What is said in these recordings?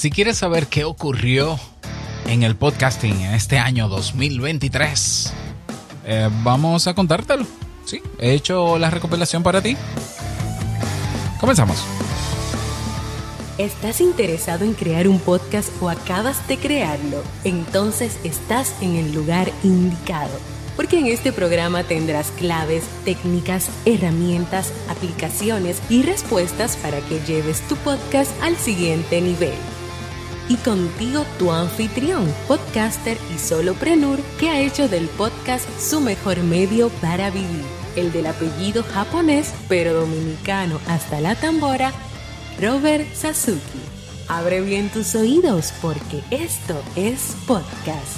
Si quieres saber qué ocurrió en el podcasting en este año 2023, eh, vamos a contártelo. Sí, he hecho la recopilación para ti. Comenzamos. ¿Estás interesado en crear un podcast o acabas de crearlo? Entonces estás en el lugar indicado porque en este programa tendrás claves, técnicas, herramientas, aplicaciones y respuestas para que lleves tu podcast al siguiente nivel. Y contigo tu anfitrión, podcaster y soloprenur que ha hecho del podcast su mejor medio para vivir, el del apellido japonés pero dominicano hasta la tambora, Robert Sasuki. Abre bien tus oídos porque esto es podcast.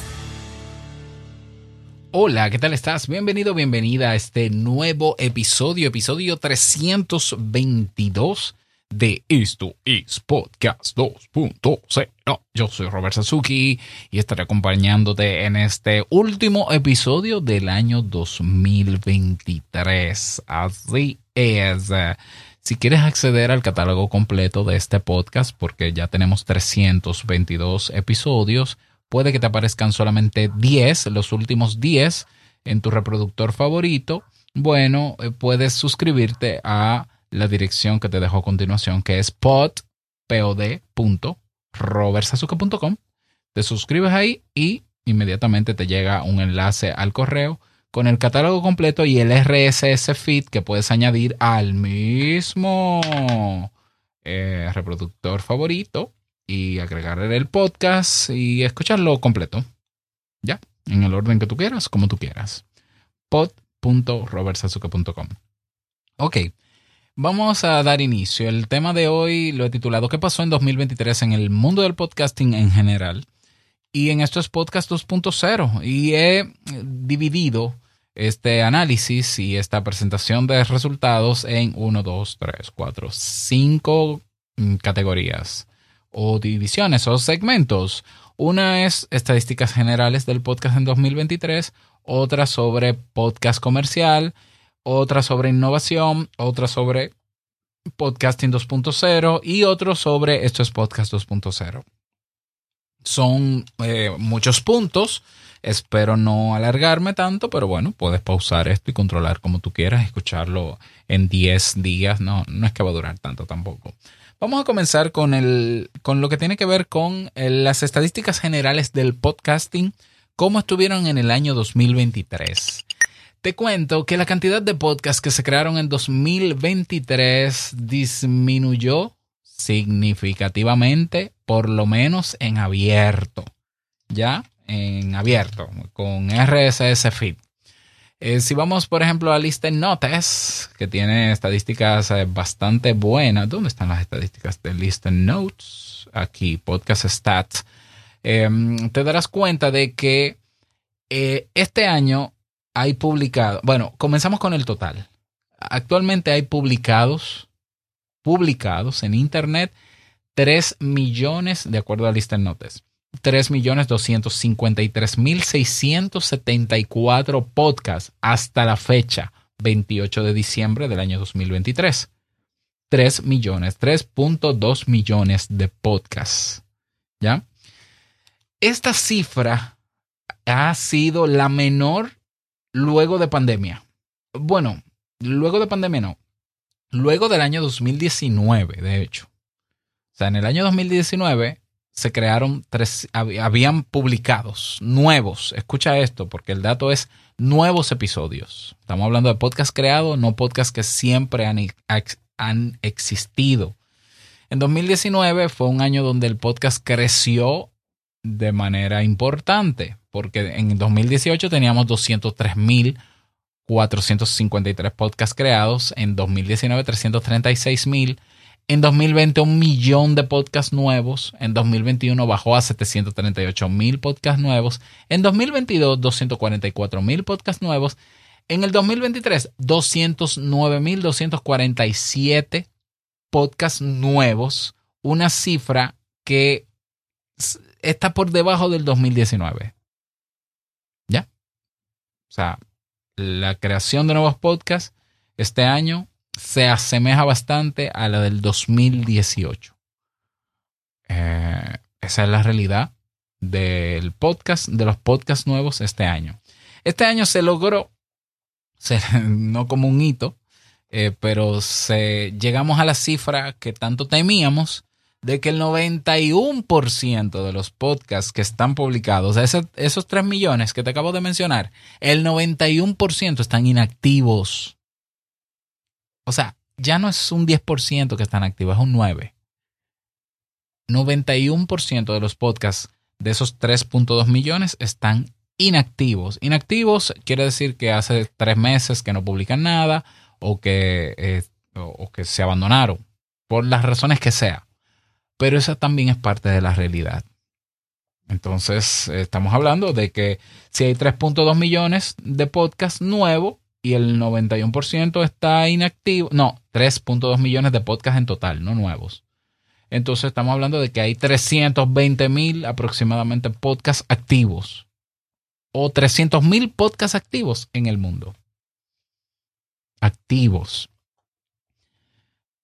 Hola, ¿qué tal estás? Bienvenido, bienvenida a este nuevo episodio, episodio 322 de Esto es Podcast 2.0. Yo soy Robert Sasuki y estaré acompañándote en este último episodio del año 2023. Así es. Si quieres acceder al catálogo completo de este podcast, porque ya tenemos 322 episodios, puede que te aparezcan solamente 10, los últimos 10 en tu reproductor favorito. Bueno, eh, puedes suscribirte a la dirección que te dejo a continuación, que es pod, Te suscribes ahí y inmediatamente te llega un enlace al correo con el catálogo completo y el RSS feed que puedes añadir al mismo eh, reproductor favorito y agregar el podcast y escucharlo completo. Ya, en el orden que tú quieras, como tú quieras. pod.robertsazuke.com. Ok, vamos a dar inicio. El tema de hoy lo he titulado ¿Qué pasó en 2023 en el mundo del podcasting en general? Y en esto es Podcast 2.0 y he dividido este análisis y esta presentación de resultados en 1, 2, 3, 4, 5 categorías o divisiones o segmentos. Una es estadísticas generales del podcast en 2023, otra sobre podcast comercial, otra sobre innovación, otra sobre podcasting 2.0 y otro sobre esto es podcast 2.0. Son eh, muchos puntos. Espero no alargarme tanto, pero bueno, puedes pausar esto y controlar como tú quieras, escucharlo en 10 días. No, no es que va a durar tanto tampoco. Vamos a comenzar con, el, con lo que tiene que ver con eh, las estadísticas generales del podcasting, cómo estuvieron en el año 2023. Te cuento que la cantidad de podcasts que se crearon en 2023 disminuyó significativamente, por lo menos en abierto. ¿Ya? En abierto, con RSS Feed. Eh, si vamos, por ejemplo, a Listen Notes, que tiene estadísticas eh, bastante buenas. ¿Dónde están las estadísticas de Listen Notes? Aquí, Podcast Stats. Em, te darás cuenta de que eh, este año hay publicado, bueno, comenzamos con el total. Actualmente hay publicados, publicados en Internet 3 millones, de acuerdo a Listen Notes, 3.253.674 podcasts hasta la fecha, 28 de diciembre del año 2023. 3 millones, 3.2 millones de podcasts. ¿Ya? Esta cifra ha sido la menor luego de pandemia. Bueno, luego de pandemia no. Luego del año 2019, de hecho. O sea, en el año 2019 se crearon tres, habían publicados nuevos, escucha esto, porque el dato es nuevos episodios. Estamos hablando de podcast creados, no podcast que siempre han, han existido. En 2019 fue un año donde el podcast creció de manera importante, porque en 2018 teníamos 203.453 podcasts creados, en 2019 336.000 en 2020 un millón de podcasts nuevos. En 2021 bajó a 738 mil podcasts nuevos. En 2022 244 mil podcasts nuevos. En el 2023 209 mil 247 podcasts nuevos. Una cifra que está por debajo del 2019. O sea, la creación de nuevos podcasts este año se asemeja bastante a la del 2018. Eh, esa es la realidad del podcast, de los podcasts nuevos este año. Este año se logró, no como un hito, eh, pero se, llegamos a la cifra que tanto temíamos de que el 91% de los podcasts que están publicados, esos, esos 3 millones que te acabo de mencionar, el 91% están inactivos. O sea, ya no es un 10% que están activos, es un 9%. 91% de los podcasts de esos 3.2 millones están inactivos. Inactivos quiere decir que hace tres meses que no publican nada o que, eh, o que se abandonaron, por las razones que sea. Pero esa también es parte de la realidad. Entonces, estamos hablando de que si hay 3.2 millones de podcasts nuevos y el 91% está inactivo, no, 3.2 millones de podcasts en total, no nuevos. Entonces estamos hablando de que hay 320 mil aproximadamente podcasts activos o 300 mil podcasts activos en el mundo. Activos.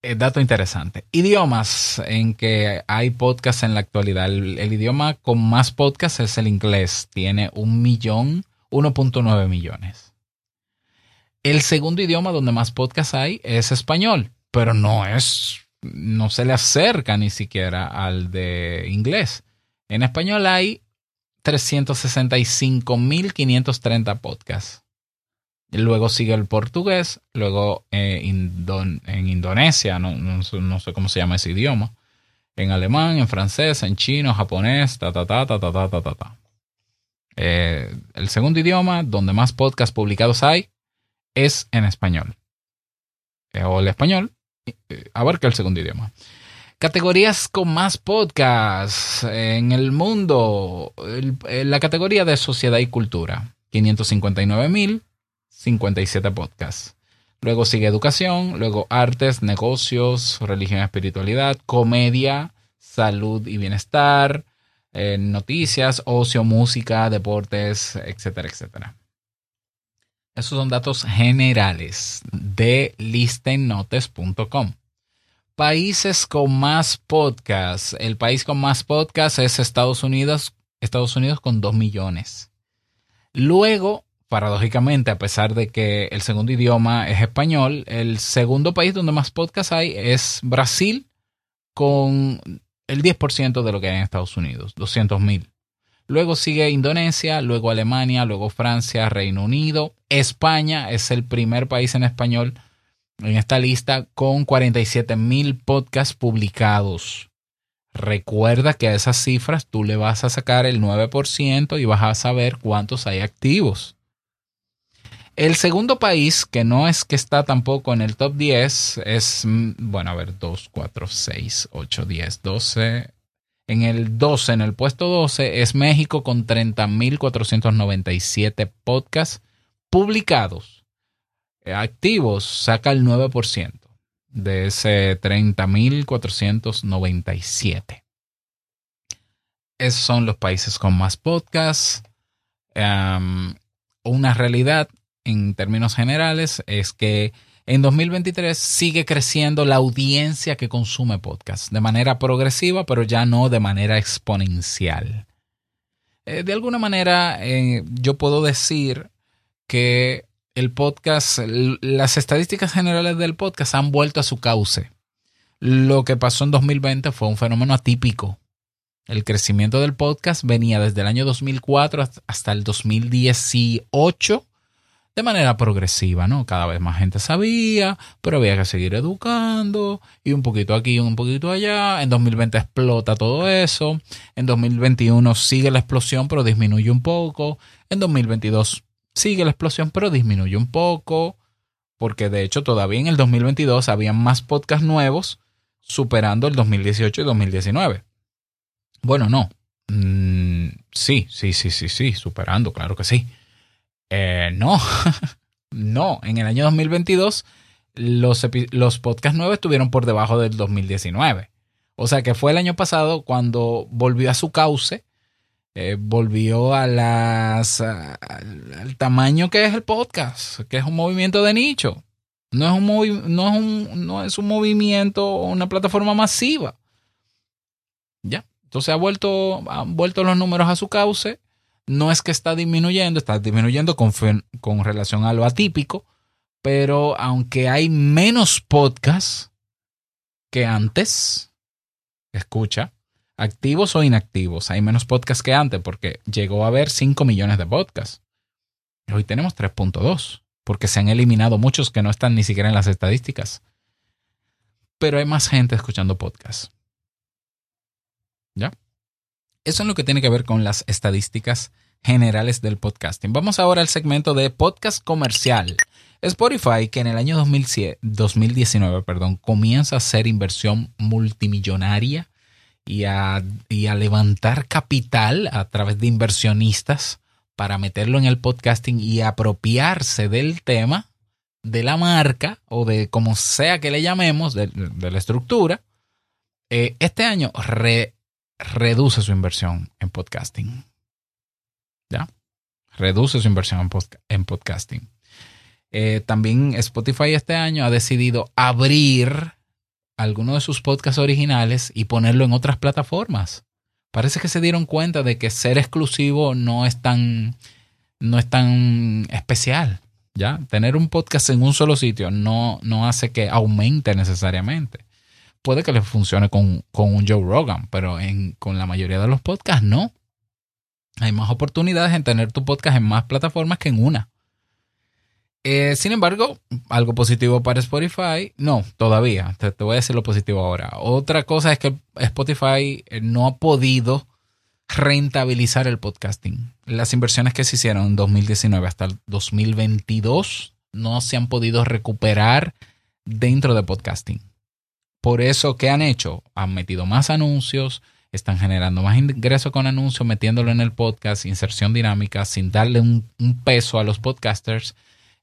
Eh, dato interesante. Idiomas en que hay podcasts en la actualidad. El, idioma con más podcasts es el inglés. Tiene un millón, 1.9 millones. El segundo idioma donde más podcasts hay es español, pero no es no se le acerca ni siquiera al de inglés. En español hay 365.530 podcasts. Luego sigue el portugués, luego eh, en Indonesia, no, sé cómo se llama ese idioma, en alemán, en francés, en chino, japonés, ta ta ta ta ta ta ta ta. Eh, el segundo idioma donde más podcasts publicados hay es en español. Eh, o el español abarca el segundo idioma. Categorías con más podcasts en el mundo. la categoría de sociedad y cultura. 559.057 podcasts. Luego sigue educación, luego artes, negocios, religión espiritualidad, comedia, salud y bienestar, eh, noticias, ocio, música, deportes, etcétera, etcétera. Esos son datos generales de listennotes.com. Países con más podcasts. El país con más podcasts es Estados Unidos, Estados Unidos con 2 millones. Luego, paradójicamente, a pesar de que el segundo idioma es español, el segundo país donde más podcasts hay es Brasil con el 10% de lo que hay en Estados Unidos, 200 mil. Luego sigue Indonesia, luego Alemania, luego Francia, Reino Unido. España es el primer país en español en esta lista con 47 mil podcasts publicados. Recuerda que a esas cifras tú le vas a sacar el 9% y vas a saber cuántos hay activos. El segundo país, que no es que está tampoco en el top 10, es, mm, bueno, a ver, 2, 4, 6, 8, 10, 12, en el 12, en el puesto 12, es México con 30.497 podcasts publicados. Eh, activos saca el 9% de ese 30.497. Esos son los países con más podcasts. una realidad en términos generales es que en 2023 sigue creciendo la audiencia que consume podcast de manera progresiva, pero ya no de manera exponencial. Eh, de alguna manera, eh, yo puedo decir que el podcast, las estadísticas generales del podcast han vuelto a su cauce. Lo que pasó en 2020 fue un fenómeno atípico. El crecimiento del podcast venía desde el año 2004 hasta el 2018 de manera progresiva, ¿no? Cada vez más gente sabía, pero había que seguir educando y un poquito aquí y un poquito allá. En 2020 explota todo eso. En 2021 sigue la explosión, pero disminuye un poco. En 2022 sigue la explosión, pero disminuye un poco. Porque de hecho todavía en el 2022 había más podcasts nuevos superando el 2018 y 2019. Bueno, no. Mm, sí, sí, sí, sí, sí, superando, claro que sí. Eh, no, no. En el año 2022 los, los podcasts nuevos estuvieron por debajo del 2019. O sea que fue el año pasado cuando volvió a su cauce, eh, volvió a las, al tamaño que es el podcast, que es un movimiento de nicho. No es un, no es un, no es un movimiento una plataforma masiva. Ya. Entonces ha vuelto, han vuelto los números a su cauce. No es que está disminuyendo, está disminuyendo con, relación a lo atípico, pero aunque hay menos podcasts que antes, escucha, activos o inactivos, hay menos podcasts que antes porque llegó a haber 5 millones de podcasts. Hoy tenemos 3.2 porque se han eliminado muchos que no están ni siquiera en las estadísticas. Pero hay más gente escuchando podcasts. ¿Ya? Eso es lo que tiene que ver con las estadísticas generales del podcasting. Vamos ahora al segmento de podcast comercial. Spotify, que en el año 2019 perdón, comienza a hacer inversión multimillonaria y a, y a levantar capital a través de inversionistas para meterlo en el podcasting y apropiarse del tema, de la marca o de como sea que le llamemos, de, la estructura, eh, este año reduce su inversión en podcasting. ¿Ya? Reduce su inversión en podcasting. Eh, también Spotify este año ha decidido abrir algunos de sus podcasts originales y ponerlo en otras plataformas. Parece que se dieron cuenta de que ser exclusivo no es tan, no es tan especial. ¿ya? Tener un podcast en un solo sitio no, no hace que aumente necesariamente. Puede que le funcione con, un Joe Rogan, pero en, con la mayoría de los podcasts no. Hay más oportunidades en tener tu podcast en más plataformas que en una. Eh, sin embargo, algo positivo para Spotify, no, todavía. Te, voy a decir lo positivo ahora. Otra cosa es que Spotify eh, no ha podido rentabilizar el podcasting. Las inversiones que se hicieron en 2019 hasta el 2022 no se han podido recuperar dentro de podcasting. Por eso, ¿qué han hecho? Han metido más anuncios, están generando más ingresos con anuncios, metiéndolo en el podcast, inserción dinámica, sin darle un peso a los podcasters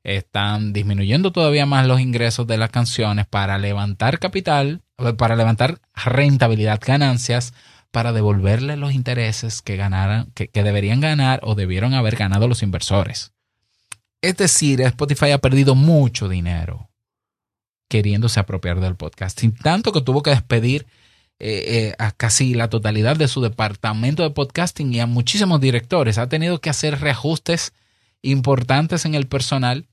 están disminuyendo todavía más los ingresos de las canciones para levantar capital, para levantar rentabilidad, ganancias, para devolverle los intereses que ganaran, que, deberían ganar o debieron haber ganado los inversores. Es decir, Spotify ha perdido mucho dinero queriéndose apropiar del podcast, sin tanto que tuvo que despedir eh, eh, a casi la totalidad de su departamento de podcasting y a muchísimos directores. Ha tenido que hacer reajustes importantes en el personal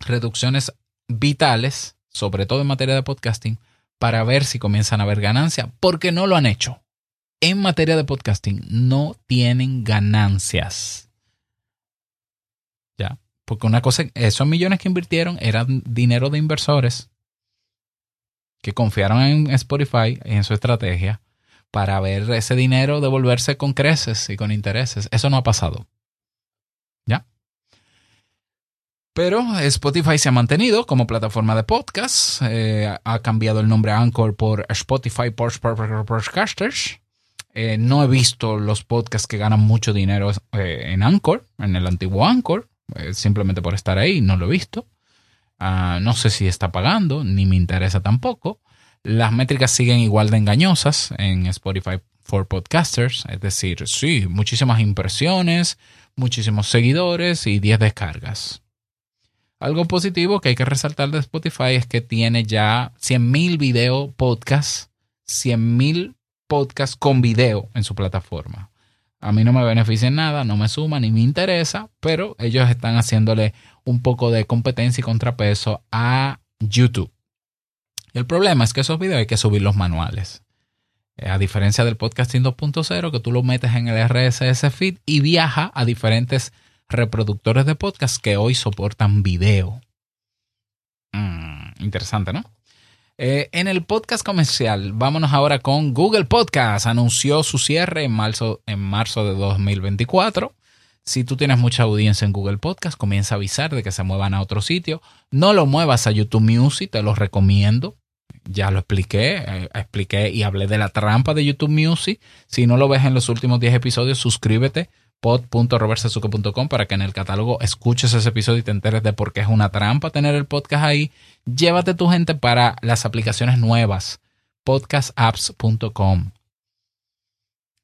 reducciones vitales, sobre todo en materia de podcasting, para ver si comienzan a haber ganancia, porque no lo han hecho. En materia de podcasting no tienen ganancias. Porque una cosa, esos millones que invirtieron eran dinero de inversores que confiaron en Spotify, en su estrategia, para ver ese dinero devolverse con creces y con intereses. Eso no ha pasado. ¿Ya? Pero Spotify se ha mantenido como plataforma de podcast. Eh, ha cambiado el nombre Anchor por Spotify Podcasters. Eh, no he visto los podcasts que ganan mucho dinero eh, en Anchor, en el antiguo Anchor. Simplemente por estar ahí, no lo he visto. Ah, no sé si está pagando, ni me interesa tampoco. Las métricas siguen igual de engañosas en Spotify for Podcasters. Es decir, sí, muchísimas impresiones, muchísimos seguidores y 10 descargas. Algo positivo que hay que resaltar de Spotify es que tiene ya 100.000 video podcasts, 100.000 podcasts con video en su plataforma. A mí no me beneficia en nada, no me suma ni me interesa, pero ellos están haciéndole un poco de competencia y contrapeso a YouTube. El problema es que esos videos hay que subirlos manuales. Eh, a diferencia del podcasting 2.0, que tú lo metes en el RSS feed y viaja a diferentes reproductores de podcast que hoy soportan video. Mm, interesante, ¿no? Eh, en el podcast comercial, vámonos ahora con Google Podcast. Anunció su cierre en marzo, de 2024. Si tú tienes mucha audiencia en Google Podcast, comienza a avisar de que se muevan a otro sitio. No lo muevas a YouTube Music, te lo recomiendo. Ya lo expliqué, eh, expliqué y hablé de la trampa de YouTube Music. Si no lo ves en los últimos 10 episodios, suscríbete pod.robertsazuke.com para que en el catálogo escuches ese episodio y te enteres de por qué es una trampa tener el podcast ahí. Llévate tu gente para las aplicaciones nuevas, podcastapps.com.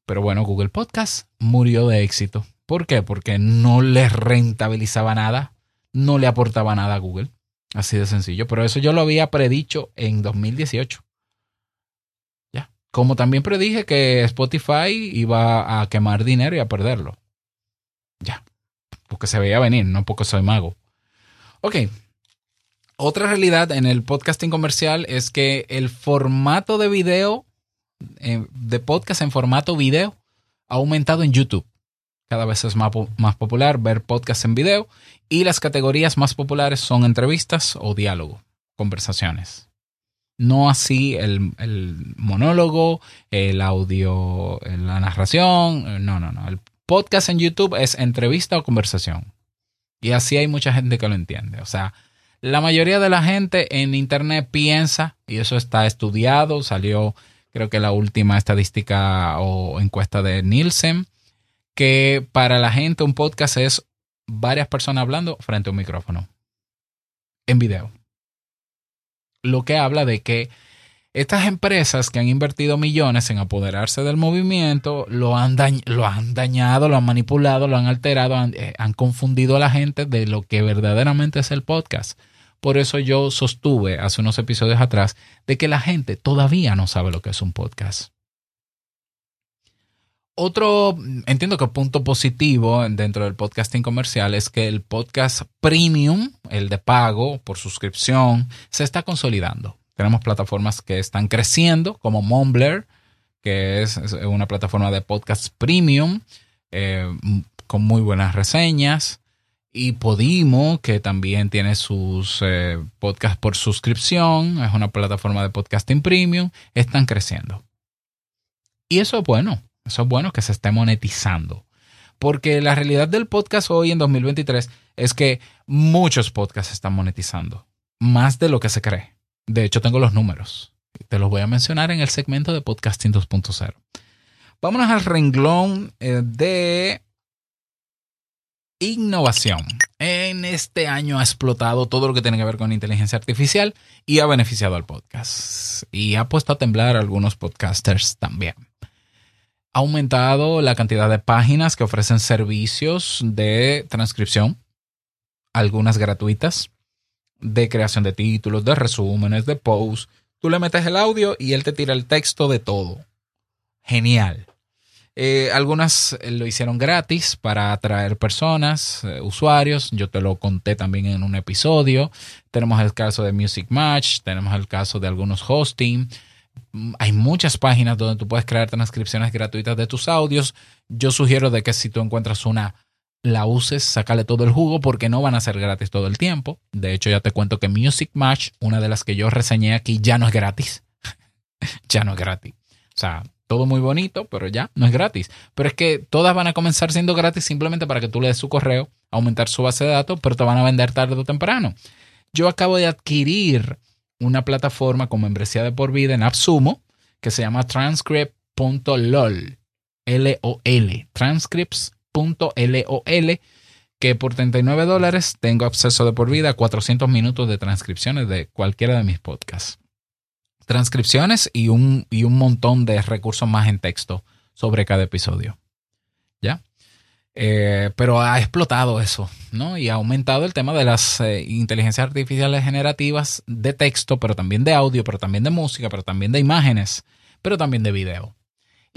Pero bueno, Google Podcast murió de éxito. ¿Por qué? Porque no le rentabilizaba nada, no le aportaba nada a Google. Así de sencillo. Pero eso yo lo había predicho en 2018 Como también predije que Spotify iba a quemar dinero y a perderlo. Porque se veía venir, no porque soy mago. Ok. Otra realidad en el podcasting comercial es que el formato de video, eh, de podcast en formato video, ha aumentado en YouTube. Cada vez es más, más popular ver podcasts en video y las categorías más populares son entrevistas o diálogo, conversaciones. No así el, monólogo, el audio, la narración. No, no, no. El podcast en YouTube es entrevista o conversación. Y así hay mucha gente que lo entiende. O sea, la mayoría de la gente en Internet piensa, y eso está estudiado, salió creo que la última estadística o encuesta de Nielsen, que para la gente un podcast es varias personas hablando frente a un micrófono en video. Lo que habla de que estas empresas que han invertido millones en apoderarse del movimiento lo han, dañado, lo han manipulado, lo han alterado, eh, han confundido a la gente de lo que verdaderamente es el podcast. Por eso yo sostuve hace unos episodios atrás de que la gente todavía no sabe lo que es un podcast. Otro, entiendo que punto positivo dentro del podcasting comercial es que el podcast premium, el de pago por suscripción, se está consolidando. Tenemos plataformas que están creciendo, como Mumbler, que es una plataforma de podcast premium eh, con muy buenas reseñas. Y Podimo, que también tiene sus eh, podcasts por suscripción, es una plataforma de podcasting premium, están creciendo. Y eso es bueno. Eso es bueno que se esté monetizando. Porque la realidad del podcast hoy en 2023 es que muchos podcasts están monetizando. Más de lo que se cree. De hecho, tengo los números. Te los voy a mencionar en el segmento de Podcasting 2.0. Vámonos al renglón eh, de innovación. En este año ha explotado todo lo que tiene que ver con inteligencia artificial y ha beneficiado al podcast. Y ha puesto a temblar a algunos podcasters también ha aumentado la cantidad de páginas que ofrecen servicios de transcripción, algunas gratuitas, de creación de títulos, de resúmenes, de posts. Tú le metes el audio y él te tira el texto de todo. Genial. Eh, algunas lo hicieron gratis para atraer personas, eh, usuarios. Yo te lo conté también en un episodio. Tenemos el caso de Music Match, tenemos el caso de algunos hosting hay muchas páginas donde tú puedes crear transcripciones gratuitas de tus audios. Yo sugiero de que si tú encuentras una, la uses, sácale todo el jugo porque no van a ser gratis todo el tiempo. De hecho, ya te cuento que Music Match, una de las que yo reseñé aquí, ya no es gratis. ya no es gratis. O sea, todo muy bonito, pero ya no es gratis. Pero es que todas van a comenzar siendo gratis simplemente para que tú le des su correo, aumentar su base de datos, pero te van a vender tarde o temprano. Yo acabo de adquirir una plataforma con membresía de por vida en AppSumo que se llama transcript.lol. L-O-L. Transcripts.lol. Que por 39 dólares tengo acceso de por vida a 400 minutos de transcripciones de cualquiera de mis podcasts. Transcripciones y un, y un montón de recursos más en texto sobre cada episodio. ¿Ya? Eh, pero ha explotado eso, ¿no? Y ha aumentado el tema de las eh, inteligencias artificiales generativas de texto, pero también de audio, pero también de música, pero también de imágenes, pero también de video.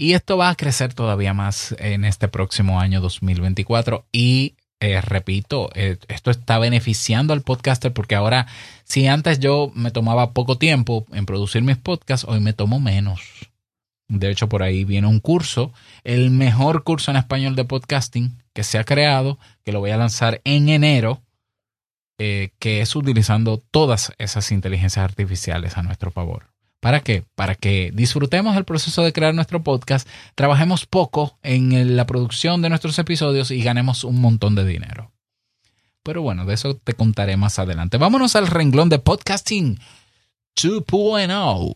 Y esto va a crecer todavía más en este próximo año 2024 y eh, repito, esto está beneficiando al podcaster porque ahora, si antes yo me tomaba poco tiempo en producir mis podcasts, hoy me tomo menos. De hecho, por ahí viene un curso, el mejor curso en español de podcasting que se ha creado, que lo voy a lanzar en enero, eh, que es utilizando todas esas inteligencias artificiales a nuestro favor. ¿Para qué? Para que disfrutemos el proceso de crear nuestro podcast, trabajemos poco en la producción de nuestros episodios y ganemos un montón de dinero. Pero bueno, de eso te contaré más adelante. Vámonos al renglón de podcasting 2.0.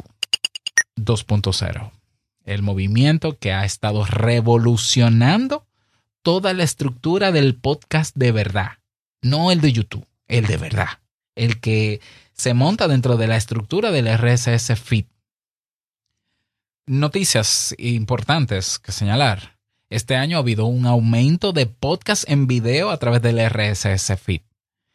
2.0 el movimiento que ha estado revolucionando toda la estructura del podcast de verdad, no el de YouTube, el de verdad, el que se monta dentro de la estructura del RSS feed. Noticias importantes que señalar. Este año ha habido un aumento de podcast en video a través del RSS feed.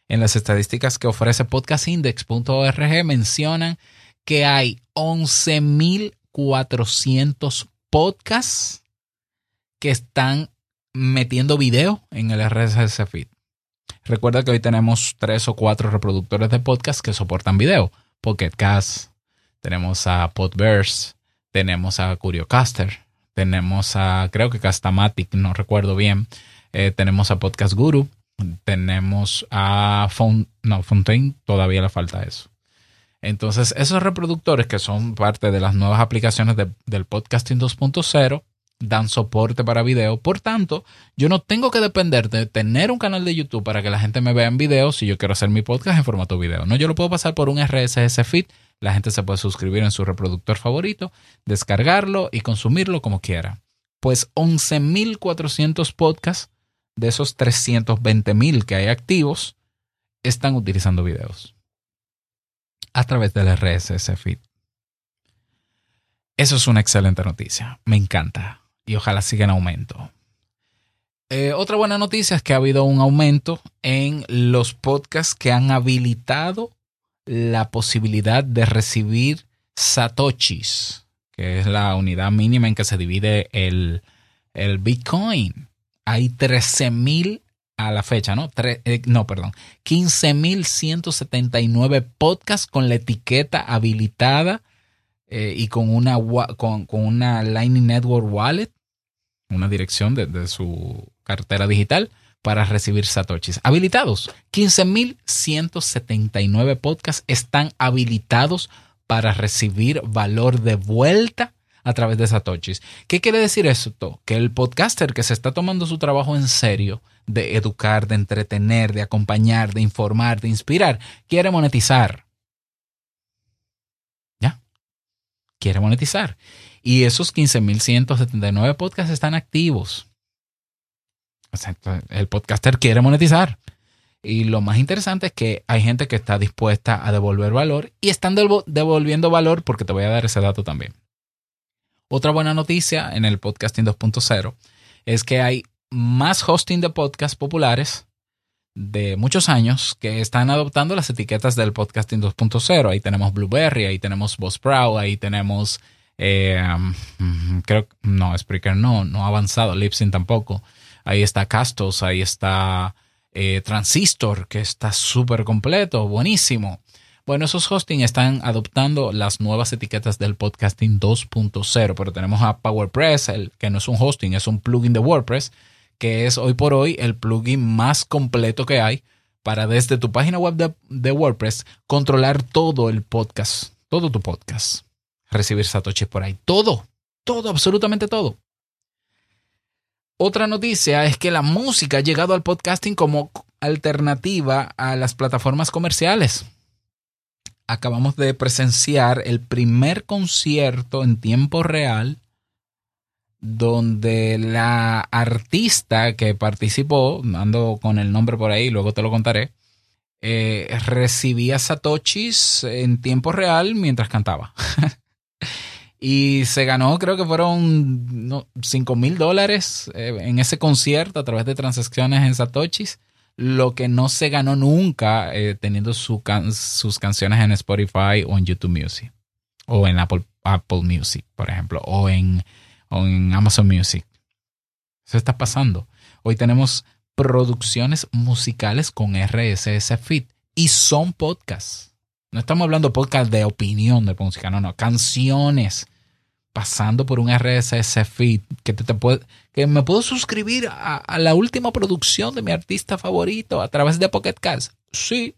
En las estadísticas que ofrece podcastindex.org mencionan que hay 11.000 2.400 podcasts que están metiendo video en el RSS feed. Recuerda que hoy tenemos tres o cuatro reproductores de podcast que soportan video. Pocket Cast, tenemos a Podverse, tenemos a Curiocaster, tenemos a, creo que Castamatic, no recuerdo bien, eh, tenemos a Podcast Guru, tenemos a no, Fontaine, todavía le falta eso. Entonces, esos reproductores que son parte de las nuevas aplicaciones del podcasting 2.0 dan soporte para video. Por tanto, yo no tengo que depender de tener un canal de YouTube para que la gente me vea en video si yo quiero hacer mi podcast en formato video. No, yo lo puedo pasar por un RSS feed. La gente se puede suscribir en su reproductor favorito, descargarlo y consumirlo como quiera. Pues 11.400 podcasts de esos 320.000 que hay activos están utilizando videos a través del RSS feed. Eso es una excelente noticia. Me encanta y ojalá siga en aumento. Eh, otra buena noticia es que ha habido un aumento en los podcasts que han habilitado la posibilidad de recibir satoshis, que es la unidad mínima en que se divide el, Bitcoin. Hay 13.000 a la fecha, ¿no? Eh, no, perdón. 15.179 podcasts con la etiqueta habilitada eh, y con una, con, con, una Lightning Network Wallet una dirección de, su cartera digital para recibir satoshis. Habilitados. 15.179 podcasts están habilitados para recibir valor de vuelta a través de satoshis. ¿Qué quiere decir esto? Que el podcaster que se está tomando su trabajo en serio de educar, de entretener, de acompañar, de informar, de inspirar, quiere monetizar. ¿Ya? Quiere monetizar. Y esos 15.179 podcasts están activos. el podcaster quiere monetizar. Y lo más interesante es que hay gente que está dispuesta a devolver valor y están devolviendo valor porque te voy a dar ese dato también. Otra buena noticia en el podcasting 2.0 es que hay más hosting de podcasts populares de muchos años que están adoptando las etiquetas del podcasting 2.0. Ahí tenemos Blueberry, ahí tenemos Buzzsprout, ahí tenemos eh, creo no, Spreaker no, no ha avanzado, Lipsyn tampoco. Ahí está Castos, ahí está eh, Transistor, que está súper completo, buenísimo. Bueno, esos hosting están adoptando las nuevas etiquetas del podcasting 2.0, pero tenemos a PowerPress, el, que no es un hosting, es un plugin de WordPress, que es hoy por hoy el plugin más completo que hay para desde tu página web de, WordPress controlar todo el podcast, todo tu podcast recibir satoshis por ahí. Todo, todo, absolutamente todo. Otra noticia es que la música ha llegado al podcasting como alternativa a las plataformas comerciales. Acabamos de presenciar el primer concierto en tiempo real donde la artista que participó, ando con el nombre por ahí, luego te lo contaré, eh, recibía satoshis en tiempo real mientras cantaba. Y se ganó, creo que fueron no, 5 mil dólares eh, en ese concierto a través de transacciones en Satoshis. Lo que no se ganó nunca eh, teniendo sus canciones en Spotify o en YouTube Music. O en Apple, Apple Music, por ejemplo. O en, o en Amazon Music. Eso está pasando. Hoy tenemos producciones musicales con RSS Feed. Y son podcasts. No estamos hablando podcast de opinión de música, no, no, canciones pasando por un RSS feed que te, puede, que me puedo suscribir a, la última producción de mi artista favorito a través de Pocket Cast. Sí.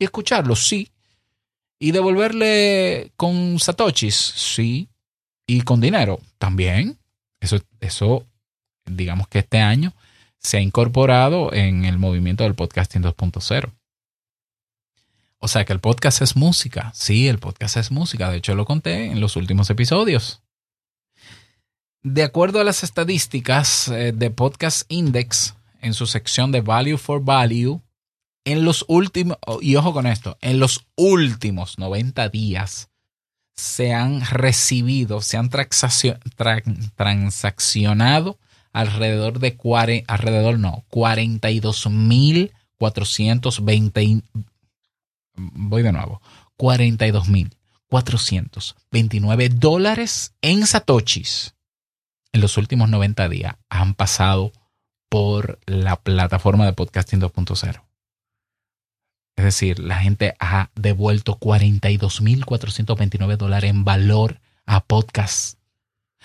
Y escucharlo, sí. Y devolverle con satoshis, sí. Y con dinero, también. Eso, eso, digamos que este año se ha incorporado en el movimiento del podcasting 2.0. O sea que el podcast es música. Sí, el podcast es música. De hecho, lo conté en los últimos episodios. De acuerdo a las estadísticas eh, de Podcast Index, en su sección de Value for Value, en los últimos, y ojo con esto, en los últimos 90 días se han recibido, se han transaccionado alrededor de, alrededor no, 42.420 voy de nuevo, 42 mil. 429 dólares en Satoshis en los últimos 90 días han pasado por la plataforma de podcasting 2.0. Es decir, la gente ha devuelto 42.429 dólares en valor a podcast.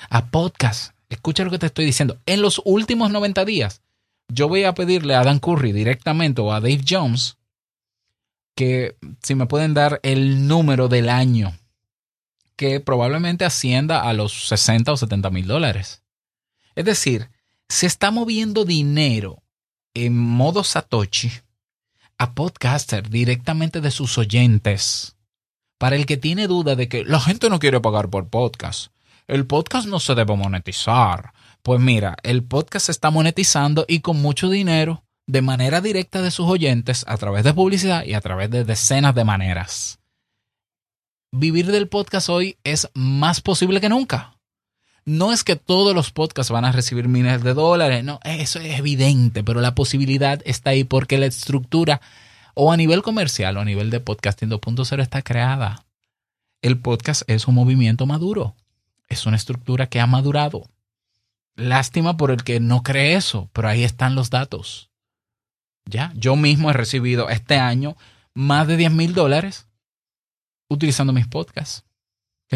A podcast. Escucha lo que te estoy diciendo. En los últimos 90 días, yo voy a pedirle a Dan Curry directamente o a Dave Jones que si me pueden dar el número del año que probablemente ascienda a los 60 o 70 mil dólares. Es decir, se está moviendo dinero en modo Satoshi a podcaster directamente de sus oyentes. Para el que tiene duda de que la gente no quiere pagar por podcast, el podcast no se debe monetizar. Pues mira, el podcast se está monetizando y con mucho dinero de manera directa de sus oyentes a través de publicidad y a través de decenas de maneras. Vivir del podcast hoy es más posible que nunca. No es que todos los podcasts van a recibir miles de dólares, no, eso es evidente, pero la posibilidad está ahí porque la estructura o a nivel comercial o a nivel de podcasting 2.0 está creada. El podcast es un movimiento maduro, es una estructura que ha madurado. Lástima por el que no cree eso, pero ahí están los datos. Ya, yo mismo he recibido este año más de 10 mil dólares utilizando mis podcasts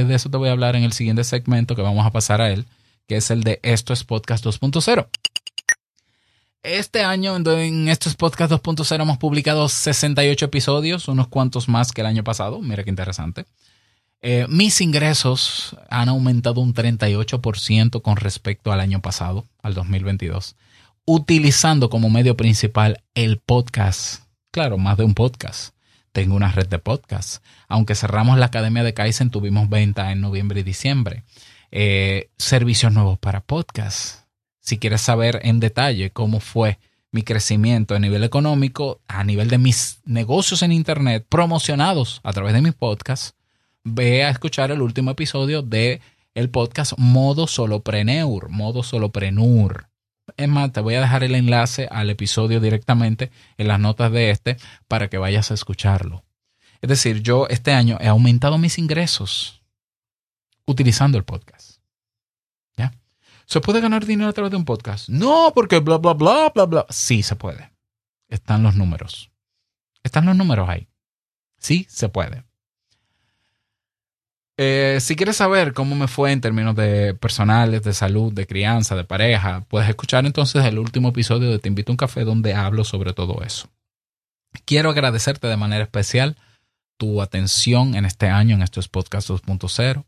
de eso te voy a hablar en el siguiente segmento que vamos a pasar a él, que es el de Esto es Podcast 2.0. Este año en Esto es Podcast 2.0 hemos publicado 68 episodios, unos cuantos más que el año pasado. Mira qué interesante. Eh, mis ingresos han aumentado un 38% con respecto al año pasado, al 2022, utilizando como medio principal el podcast. Claro, más de un podcast tengo una red de podcasts. Aunque cerramos la Academia de Kaizen, tuvimos venta en noviembre y diciembre. Eh, servicios nuevos para podcasts. Si quieres saber en detalle cómo fue mi crecimiento a nivel económico, a nivel de mis negocios en Internet promocionados a través de mis podcasts, ve a escuchar el último episodio de el podcast Modo Solopreneur, Modo Solopreneur. Es más, te voy a dejar el enlace al episodio directamente en las notas de este para que vayas a escucharlo. Es decir, yo este año he aumentado mis ingresos utilizando el podcast. ¿Ya? ¿Se puede ganar dinero a través de un podcast? No, porque bla, bla, bla, bla, bla. Sí, se puede. Están los números. Están los números ahí. Sí, se puede. Eh, si quieres saber cómo me fue en términos de personales, de salud, de crianza, de pareja, puedes escuchar entonces el último episodio de Te invito a un café donde hablo sobre todo eso. Quiero agradecerte de manera especial tu atención en este año en estos podcasts 2.0.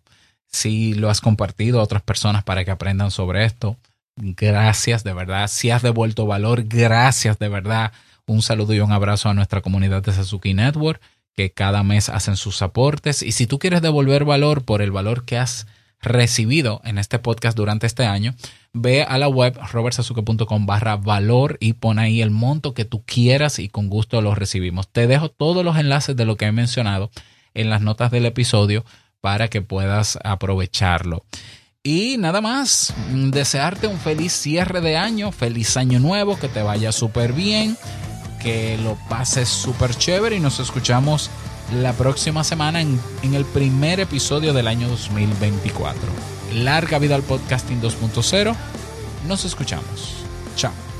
Si lo has compartido a otras personas para que aprendan sobre esto, gracias de verdad. Si has devuelto valor, gracias de verdad. Un saludo y un abrazo a nuestra comunidad de Sasuke Network que cada mes hacen sus aportes. Y si tú quieres devolver valor por el valor que has recibido en este podcast durante este año, ve a la web robertsazuke.com barra valor y pon ahí el monto que tú quieras y con gusto lo recibimos. Te dejo todos los enlaces de lo que he mencionado en las notas del episodio para que puedas aprovecharlo. Y nada más, desearte un feliz cierre de año, feliz año nuevo, que te vaya súper bien que lo pases súper chévere y nos escuchamos la próxima semana en, en, el primer episodio del año 2024. Larga vida al podcasting 2.0. Nos escuchamos. Chao.